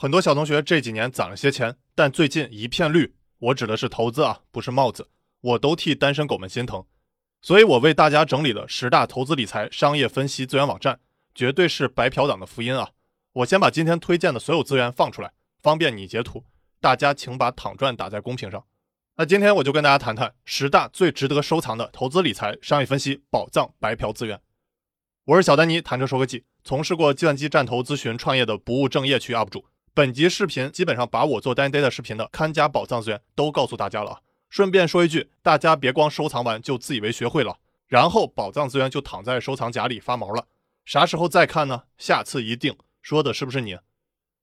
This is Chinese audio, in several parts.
很多小同学这几年攒了些钱，但最近一片绿，我指的是投资啊，不是帽子，我都替单身狗们心疼。所以我为大家整理了十大投资理财商业分析资源网站，绝对是白嫖党的福音啊！我先把今天推荐的所有资源放出来，方便你截图。大家请把躺赚打在公屏上。那今天我就跟大家谈谈十大最值得收藏的投资理财商业分析宝藏白嫖资源。我是小丹尼，谈车说科技，从事过计算机战投咨询创业的不务正业区 UP 主。本集视频基本上把我做单 data 视频的看家宝藏资源都告诉大家了。顺便说一句，大家别光收藏完就自以为学会了，然后宝藏资源就躺在收藏夹里发毛了，啥时候再看呢？下次一定说的是不是你？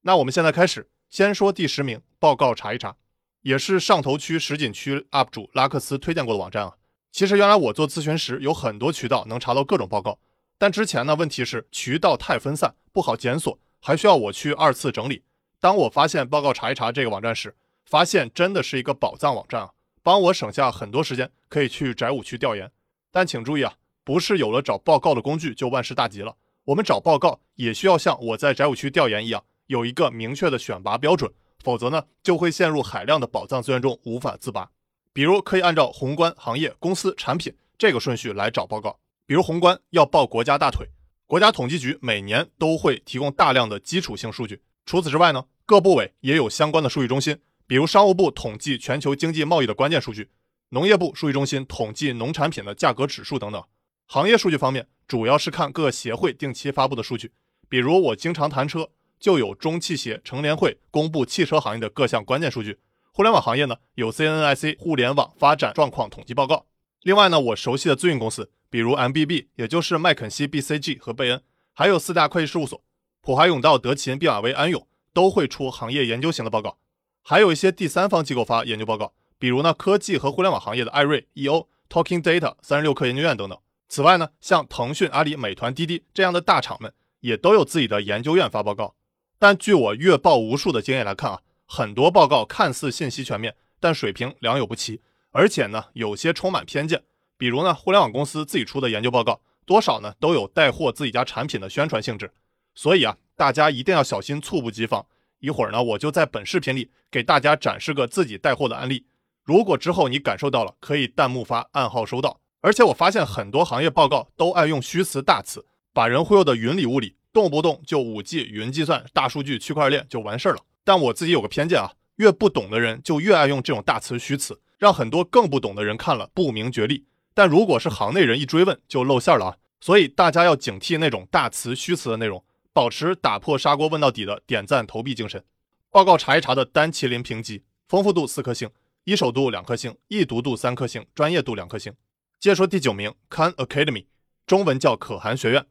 那我们现在开始，先说第十名，报告查一查。也是上头区石景区 UP 主拉克斯推荐过的网站啊。其实原来我做咨询时有很多渠道能查到各种报告，但之前呢问题是渠道太分散，不好检索，还需要我去二次整理。当我发现报告查一查这个网站时，发现真的是一个宝藏网站啊，帮我省下很多时间，可以去宅武区调研。但请注意啊，不是有了找报告的工具就万事大吉了。我们找报告也需要像我在宅武区调研一样，有一个明确的选拔标准。否则呢，就会陷入海量的宝藏资源中无法自拔。比如，可以按照宏观、行业、公司、产品这个顺序来找报告。比如，宏观要抱国家大腿，国家统计局每年都会提供大量的基础性数据。除此之外呢，各部委也有相关的数据中心，比如商务部统计全球经济贸易的关键数据，农业部数据中心统计农产品的价格指数等等。行业数据方面，主要是看各协会定期发布的数据，比如我经常谈车。就有中汽协、成联会公布汽车行业的各项关键数据。互联网行业呢，有 CNNIC 互联网发展状况统计报告。另外呢，我熟悉的咨询公司，比如 MBB，也就是麦肯锡、BCG 和贝恩，还有四大会计事务所，普华永道、德勤、毕马威、安永，都会出行业研究型的报告。还有一些第三方机构发研究报告，比如呢，科技和互联网行业的艾瑞、EO、Talking Data、三十六氪研究院等等。此外呢，像腾讯、阿里、美团、滴滴这样的大厂们，也都有自己的研究院发报告。但据我阅报无数的经验来看啊，很多报告看似信息全面，但水平良莠不齐，而且呢有些充满偏见。比如呢，互联网公司自己出的研究报告，多少呢都有带货自己家产品的宣传性质。所以啊，大家一定要小心，猝不及防。一会儿呢，我就在本视频里给大家展示个自己带货的案例。如果之后你感受到了，可以弹幕发暗号收到。而且我发现很多行业报告都爱用虚词大词，把人忽悠的云里雾里。动不动就五 G、云计算、大数据、区块链就完事儿了。但我自己有个偏见啊，越不懂的人就越爱用这种大词虚词，让很多更不懂的人看了不明觉厉。但如果是行内人一追问，就露馅了啊。所以大家要警惕那种大词虚词的内容，保持打破砂锅问到底的点赞投币精神。报告查一查的单麒麟评级：丰富度四颗星，一手度两颗星，易读度三颗星，专业度两颗星。接着说第九名，Khan Academy，中文叫可汗学院。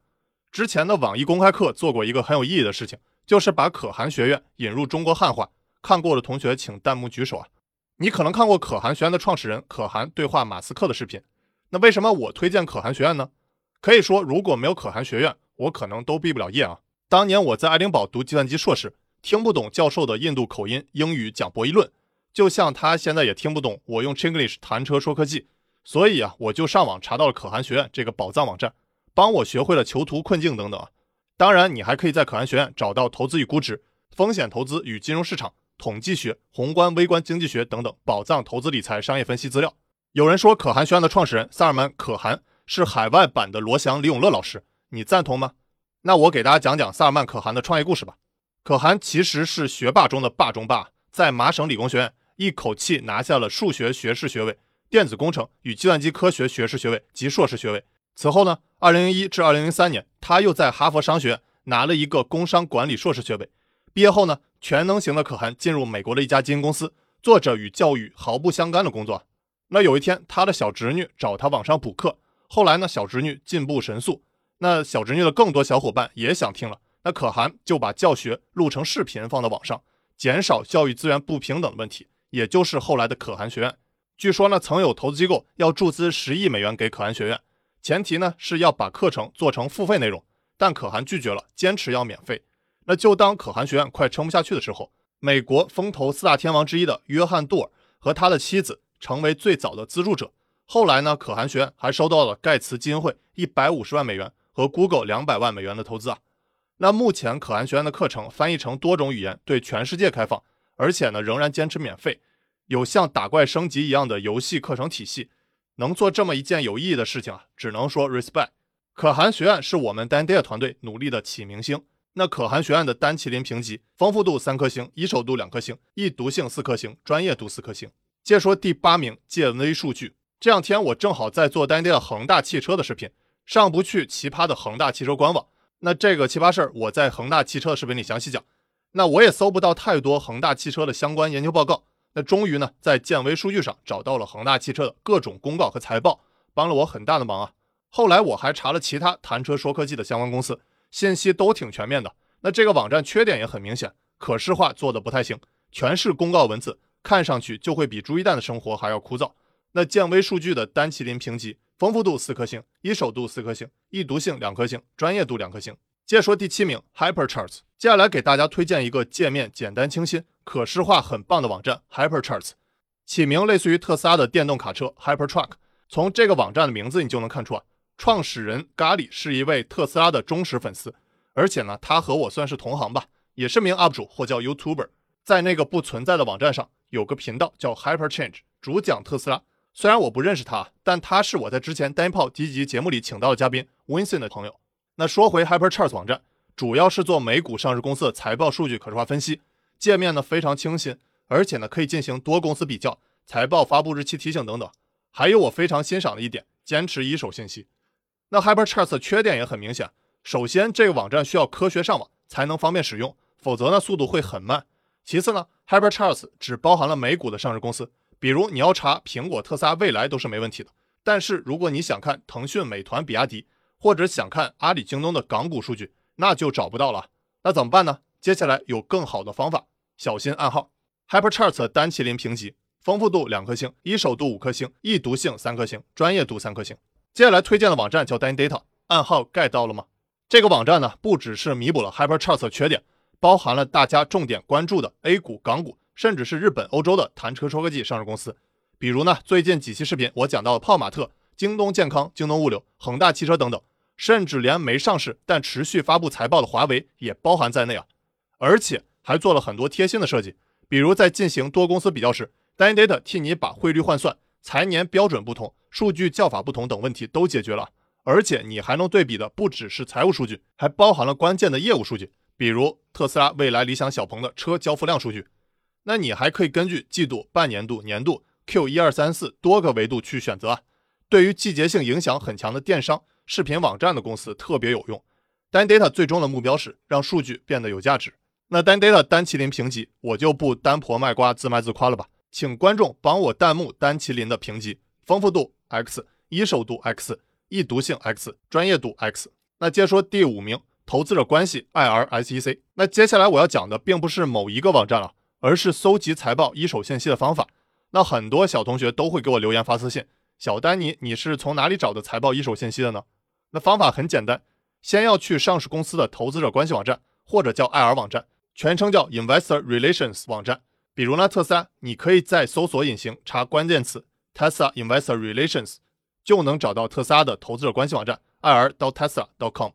之前的网易公开课做过一个很有意义的事情，就是把可汗学院引入中国汉化。看过的同学请弹幕举手啊！你可能看过可汗学院的创始人可汗对话马斯克的视频。那为什么我推荐可汗学院呢？可以说，如果没有可汗学院，我可能都毕不了业啊。当年我在爱丁堡读计算机硕士，听不懂教授的印度口音英语讲博弈论，就像他现在也听不懂我用 Chinglish 谈车说科技。所以啊，我就上网查到了可汗学院这个宝藏网站。帮我学会了囚徒困境等等，当然你还可以在可汗学院找到投资与估值、风险投资与金融市场、统计学、宏观微观经济学等等宝藏投资理财商业分析资料。有人说可汗学院的创始人萨尔曼·可汗是海外版的罗翔、李永乐老师，你赞同吗？那我给大家讲讲萨尔曼·可汗的创业故事吧。可汗其实是学霸中的霸中霸，在麻省理工学院一口气拿下了数学学士学位、电子工程与计算机科学学士学位及硕士学位。此后呢，二零零一至二零零三年，他又在哈佛商学院拿了一个工商管理硕士学位。毕业后呢，全能型的可汗进入美国的一家基金公司，做着与教育毫不相干的工作。那有一天，他的小侄女找他网上补课，后来呢，小侄女进步神速，那小侄女的更多小伙伴也想听了，那可汗就把教学录成视频放到网上，减少教育资源不平等的问题，也就是后来的可汗学院。据说呢，曾有投资机构要注资十亿美元给可汗学院。前提呢是要把课程做成付费内容，但可汗拒绝了，坚持要免费。那就当可汗学院快撑不下去的时候，美国风投四大天王之一的约翰杜尔和他的妻子成为最早的资助者。后来呢，可汗学院还收到了盖茨基金会一百五十万美元和 Google 两百万美元的投资啊。那目前可汗学院的课程翻译成多种语言，对全世界开放，而且呢仍然坚持免费，有像打怪升级一样的游戏课程体系，能做这么一件有意义的事情啊，只能说 respect。可汗学院是我们 Dan Data 团队努力的启明星。那可汗学院的单麒麟评级，丰富度三颗星，一手度两颗星，易读性四颗星，专业度四颗星。接说第八名建威数据，这两天我正好在做 Dan Data 恒大汽车的视频，上不去奇葩的恒大汽车官网。那这个奇葩事儿，我在恒大汽车的视频里详细讲。那我也搜不到太多恒大汽车的相关研究报告。那终于呢，在建威数据上找到了恒大汽车的各种公告和财报，帮了我很大的忙啊。后来我还查了其他谈车说科技的相关公司，信息都挺全面的。那这个网站缺点也很明显，可视化做的不太行，全是公告文字，看上去就会比朱一蛋的生活还要枯燥。那建威数据的单麒麟评级。丰富度四颗星，一手度四颗星，易读性两颗星，专业度两颗星。接着说第七名，HyperCharts。接下来给大家推荐一个界面简单清新、可视化很棒的网站，HyperCharts。起名类似于特斯拉的电动卡车 Hypertruck。从这个网站的名字你就能看出啊，创始人咖喱是一位特斯拉的忠实粉丝，而且呢，他和我算是同行吧，也是名 UP 主或叫 YouTuber。在那个不存在的网站上有个频道叫 HyperChange，主讲特斯拉。虽然我不认识他，但他是我在之前单炮第一集节目里请到的嘉宾 Winston 的朋友。那说回 HyperCharts 网站，主要是做美股上市公司的财报数据可视化分析，界面呢非常清新，而且呢可以进行多公司比较、财报发布日期提醒等等。还有我非常欣赏的一点，坚持一手信息。那 HyperCharts 的缺点也很明显，首先这个网站需要科学上网才能方便使用，否则呢速度会很慢。其次呢，HyperCharts 只包含了美股的上市公司。比如你要查苹果、特斯拉、未来都是没问题的，但是如果你想看腾讯、美团、比亚迪，或者想看阿里、京东的港股数据，那就找不到了。那怎么办呢？接下来有更好的方法，小心暗号。，Hyperchart 单麒麟评级，丰富度两颗星，一手度五颗星，易读性三颗星，专业度三颗星。接下来推荐的网站叫 DanData，暗号 get 到了吗？这个网站呢，不只是弥补了 Hyperchart 的缺点，包含了大家重点关注的 A 股、港股。甚至是日本、欧洲的谈车说科技上市公司，比如呢，最近几期视频我讲到的泡玛特、京东健康、京东物流、恒大汽车等等，甚至连没上市但持续发布财报的华为也包含在内啊！而且还做了很多贴心的设计，比如在进行多公司比较时，DataData 替你把汇率换算、财年标准不同、数据叫法不同等问题都解决了，而且你还能对比的不只是财务数据，还包含了关键的业务数据，比如特斯拉、未来、理想、小鹏的车交付量数据。那你还可以根据季度、半年度、年度、Q 一二三四多个维度去选择。对于季节性影响很强的电商、视频网站的公司特别有用。单 data 最终的目标是让数据变得有价值。那单 data 单麒麟评级，我就不单婆卖瓜自卖自夸了吧，请观众帮我弹幕单麒麟的评级：丰富度 X，一手度 X，易读性 X，专业度 X。那接着说第五名，投资者关系 IRSEC。那接下来我要讲的并不是某一个网站了。而是搜集财报一手信息的方法。那很多小同学都会给我留言发私信：“小丹尼，你是从哪里找的财报一手信息的呢？”那方法很简单，先要去上市公司的投资者关系网站，或者叫 IR 网站，全称叫 Investor Relations 网站。比如呢，特斯拉，你可以在搜索引擎查关键词 Tesla Investor Relations，就能找到特斯拉的投资者关系网站 IR 到 Tesla.com。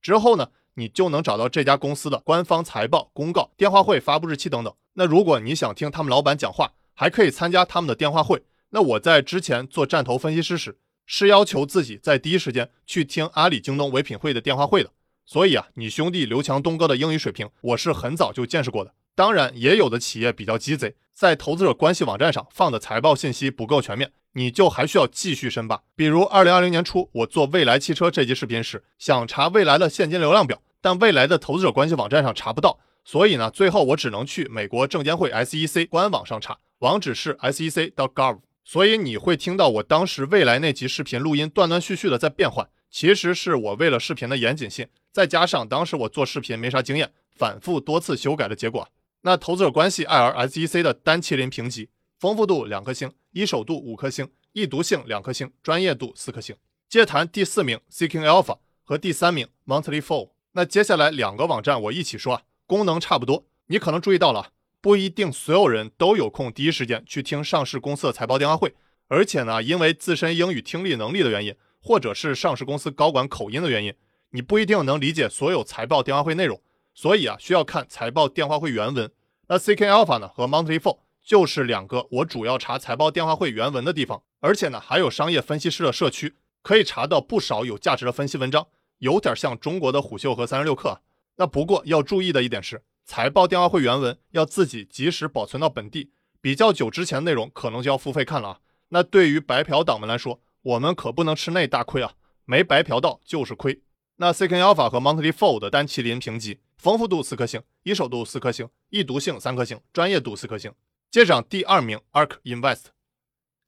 之后呢，你就能找到这家公司的官方财报公告、电话会发布日期等等。那如果你想听他们老板讲话，还可以参加他们的电话会。那我在之前做战投分析师时，是要求自己在第一时间去听阿里、京东唯品会的电话会的。所以啊，你兄弟刘强东哥的英语水平，我是很早就见识过的。当然，也有的企业比较鸡贼，在投资者关系网站上放的财报信息不够全面，你就还需要继续申报。比如二零二零年初，我做未来汽车这集视频时，想查未来的现金流量表，但未来的投资者关系网站上查不到。所以呢，最后我只能去美国证监会 SEC 官网上查，网址是 SEC.gov。所以你会听到我当时未来那集视频录音断断续续的在变换，其实是我为了视频的严谨性，再加上当时我做视频没啥经验，反复多次修改的结果。那投资者关系 IRSEC 的单麒麟评级，丰富度两颗星，一手度五颗星，易读性两颗星，专业度四颗星。接谈第四名 Seeking Alpha 和第三名 Monthly f o l l。那接下来两个网站我一起说啊。功能差不多，你可能注意到了，不一定所有人都有空第一时间去听上市公司的财报电话会，而且呢，因为自身英语听力能力的原因，或者是上市公司高管口音的原因，你不一定能理解所有财报电话会内容，所以啊，需要看财报电话会原文。那 CK Alpha 呢和 Monthly Four 就是两个我主要查财报电话会原文的地方，而且呢还有商业分析师的社区，可以查到不少有价值的分析文章，有点像中国的虎嗅和三十六氪啊。那不过要注意的一点是，财报电话会原文要自己及时保存到本地，比较久之前内容可能就要付费看了啊。那对于白嫖党们来说，我们可不能吃那大亏啊，没白嫖到就是亏。那 CK Alpha 和 Monthly Four 的单麒麟评级，丰富度四颗星，一手度四颗星，易读性三颗星，专业度四颗星。接上第二名 Ark Invest。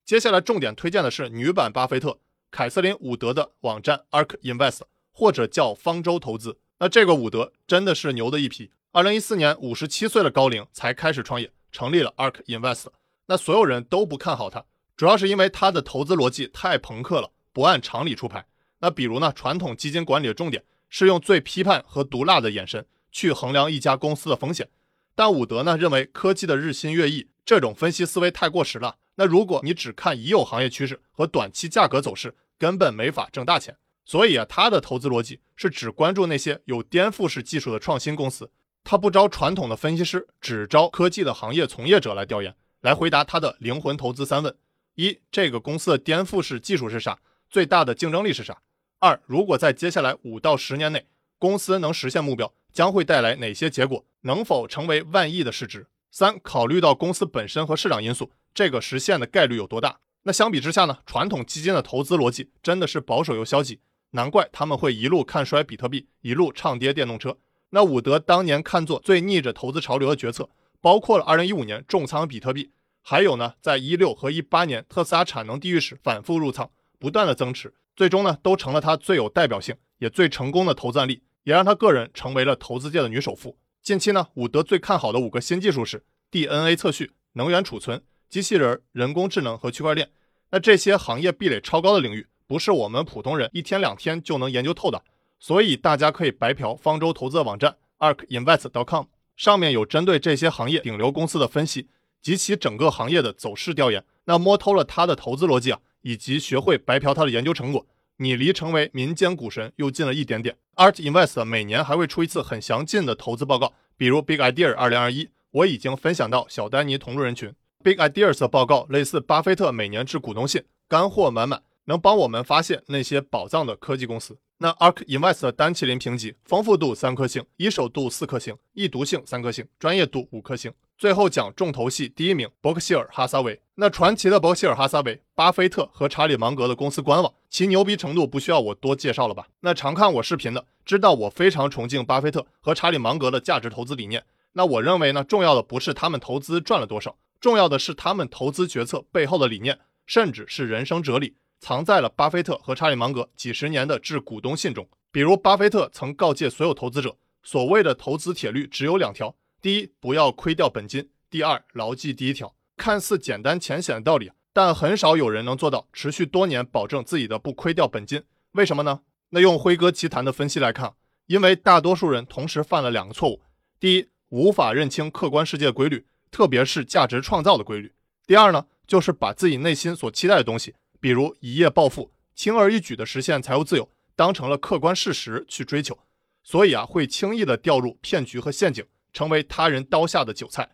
接下来重点推荐的是女版巴菲特凯瑟琳伍德的网站 Ark Invest，或者叫方舟投资。那这个伍德真的是牛的一批。二零一四年五十七岁的高龄才开始创业，成立了 Ark Invest。那所有人都不看好他，主要是因为他的投资逻辑太朋克了，不按常理出牌。那比如呢，传统基金管理的重点是用最批判和毒辣的眼神去衡量一家公司的风险，但伍德呢认为科技的日新月异这种分析思维太过时了。那如果你只看已有行业趋势和短期价格走势，根本没法挣大钱。所以啊，他的投资逻辑是只关注那些有颠覆式技术的创新公司，他不招传统的分析师，只招科技的行业从业者来调研，来回答他的灵魂投资三问：一、这个公司的颠覆式技术是啥？最大的竞争力是啥？二、如果在接下来五到十年内，公司能实现目标，将会带来哪些结果？能否成为万亿的市值？三、考虑到公司本身和市场因素，这个实现的概率有多大？那相比之下呢？传统基金的投资逻辑真的是保守又消极。难怪他们会一路看衰比特币，一路唱跌电动车。那伍德当年看作最逆着投资潮流的决策，包括了2015年重仓比特币，还有呢，在一六和一八年特斯拉产能地狱时反复入仓，不断的增持，最终呢，都成了他最有代表性也最成功的投资案例，也让他个人成为了投资界的女首富。近期呢，伍德最看好的五个新技术是 DNA 测序、能源储存、机器人、人工智能和区块链。那这些行业壁垒超高的领域。不是我们普通人一天两天就能研究透的，所以大家可以白嫖方舟投资的网站 arkinvest.com，上面有针对这些行业顶流公司的分析及其整个行业的走势调研。那摸透了他的投资逻辑啊，以及学会白嫖他的研究成果，你离成为民间股神又近了一点点。Art Invest 每年还会出一次很详尽的投资报告，比如 Big Idea 二零二一，我已经分享到小丹尼同路人群。Big Ideas 的报告类似巴菲特每年致股东信，干货满满。能帮我们发现那些宝藏的科技公司。那 Ark Invest 的单麒麟评级：丰富度三颗星，一手度四颗星，易读性三颗星，专业度五颗星。最后讲重头戏，第一名伯克希尔哈撒韦。那传奇的伯克希尔哈撒韦，巴菲特和查理芒格的公司官网，其牛逼程度不需要我多介绍了吧？那常看我视频的，知道我非常崇敬巴菲特和查理芒格的价值投资理念。那我认为呢，重要的不是他们投资赚了多少，重要的是他们投资决策背后的理念，甚至是人生哲理。藏在了巴菲特和查理芒格几十年的致股东信中。比如，巴菲特曾告诫所有投资者，所谓的投资铁律只有两条：第一，不要亏掉本金；第二，牢记第一条。看似简单浅显的道理，但很少有人能做到持续多年保证自己的不亏掉本金。为什么呢？那用辉哥奇谈的分析来看，因为大多数人同时犯了两个错误：第一，无法认清客观世界的规律，特别是价值创造的规律；第二呢，就是把自己内心所期待的东西。比如一夜暴富，轻而易举地实现财务自由，当成了客观事实去追求，所以啊，会轻易地掉入骗局和陷阱，成为他人刀下的韭菜。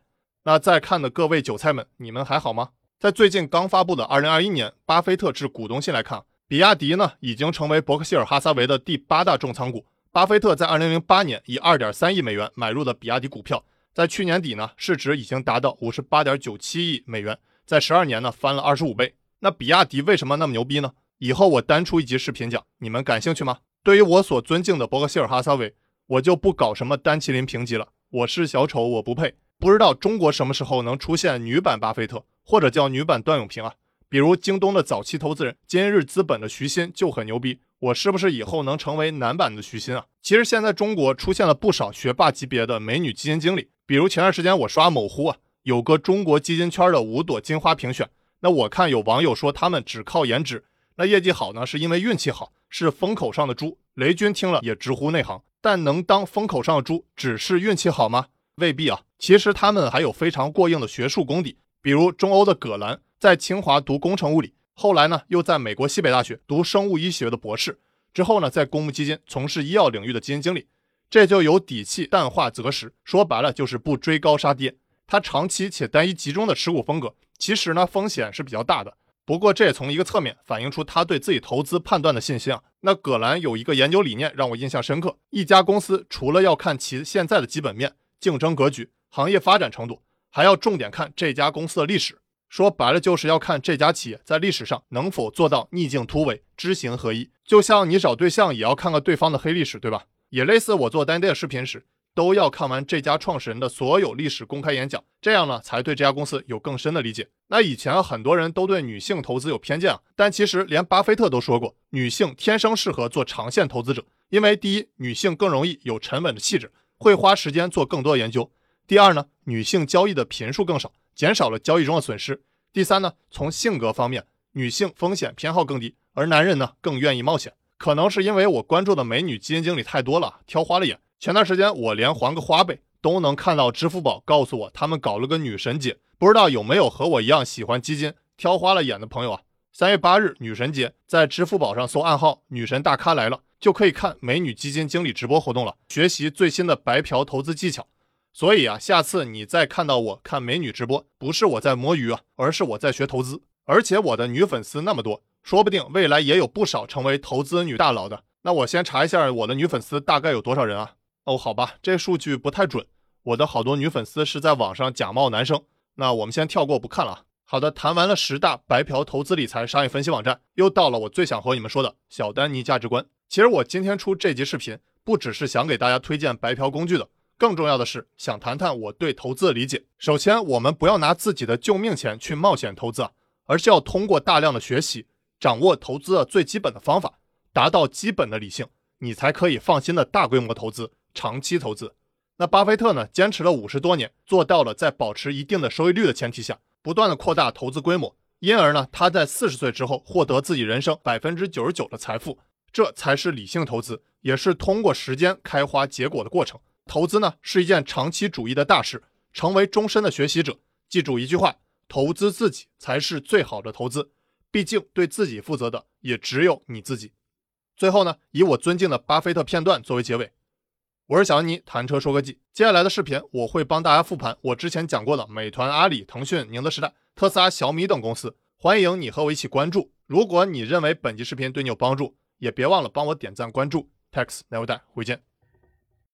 那在看的各位韭菜们，你们还好吗？在最近刚发布的二零二一年巴菲特致股东信来看，比亚迪呢已经成为伯克希尔哈撒韦的第八大重仓股。巴菲特在二零零八年以二点三亿美元买入的比亚迪股票，在去年底呢市值已经达到五十八点九七亿美元，在十二年呢翻了二十五倍。那比亚迪为什么那么牛逼呢？以后我单出一集视频讲，你们感兴趣吗？对于我所尊敬的伯克希尔哈撒韦，我就不搞什么单麒麟评级了。我是小丑，我不配。不知道中国什么时候能出现女版巴菲特，或者叫女版段永平啊？比如京东的早期投资人今日资本的徐新就很牛逼，我是不是以后能成为男版的徐新啊？其实现在中国出现了不少学霸级别的美女基金经理，比如前段时间我刷某乎啊，有个中国基金圈的五朵金花评选。那我看有网友说他们只靠颜值，那业绩好呢，是因为运气好，是风口上的猪。雷军听了也直呼内行，但能当风口上的猪，只是运气好吗？未必啊，其实他们还有非常过硬的学术功底。比如中欧的葛兰，在清华读工程物理，后来呢又在美国西北大学读生物医学的博士，之后呢，在公募基金从事医药领域的基金经理，这就有底气淡化择时，说白了就是不追高杀跌。他长期且单一集中的持股风格，其实呢风险是比较大的。不过这也从一个侧面反映出他对自己投资判断的信心啊。那葛兰有一个研究理念让我印象深刻：一家公司除了要看其现在的基本面、竞争格局、行业发展程度，还要重点看这家公司的历史。说白了就是要看这家企业在历史上能否做到逆境突围、知行合一。就像你找对象也要看看对方的黑历史，对吧？也类似我做单 day 视频时。都要看完这家创始人的所有历史公开演讲，这样呢才对这家公司有更深的理解。那以前很多人都对女性投资有偏见啊，但其实连巴菲特都说过，女性天生适合做长线投资者，因为第一，女性更容易有沉稳的气质，会花时间做更多的研究；第二呢，女性交易的频数更少，减少了交易中的损失；第三呢，从性格方面，女性风险偏好更低，而男人呢更愿意冒险。可能是因为我关注的美女基金经理太多了，挑花了眼。前段时间我连还个花呗都能看到支付宝告诉我他们搞了个女神节，不知道有没有和我一样喜欢基金挑花了眼的朋友啊？三月八日女神节，在支付宝上搜暗号“女神大咖来了”，就可以看美女基金经理直播活动了，学习最新的白嫖投资技巧。所以啊，下次你再看到我看美女直播，不是我在摸鱼啊，而是我在学投资。而且我的女粉丝那么多，说不定未来也有不少成为投资女大佬的。那我先查一下我的女粉丝大概有多少人啊？哦，好吧，这数据不太准。我的好多女粉丝是在网上假冒男生，那我们先跳过不看了。好的，谈完了十大白嫖投资理财商业分析网站，又到了我最想和你们说的小丹尼价值观。其实我今天出这集视频，不只是想给大家推荐白嫖工具的，更重要的是想谈谈我对投资的理解。首先，我们不要拿自己的救命钱去冒险投资啊，而是要通过大量的学习，掌握投资的最基本的方法，达到基本的理性，你才可以放心的大规模投资。长期投资，那巴菲特呢？坚持了五十多年，做到了在保持一定的收益率的前提下，不断的扩大投资规模，因而呢，他在四十岁之后获得自己人生百分之九十九的财富，这才是理性投资，也是通过时间开花结果的过程。投资呢，是一件长期主义的大事，成为终身的学习者。记住一句话：投资自己才是最好的投资，毕竟对自己负责的也只有你自己。最后呢，以我尊敬的巴菲特片段作为结尾。我是小安妮，谈车说科技。接下来的视频，我会帮大家复盘我之前讲过的美团、阿里、腾讯、宁德时代、特斯拉、小米等公司。欢迎你和我一起关注。如果你认为本期视频对你有帮助，也别忘了帮我点赞关注。Tax 奈我带，回见。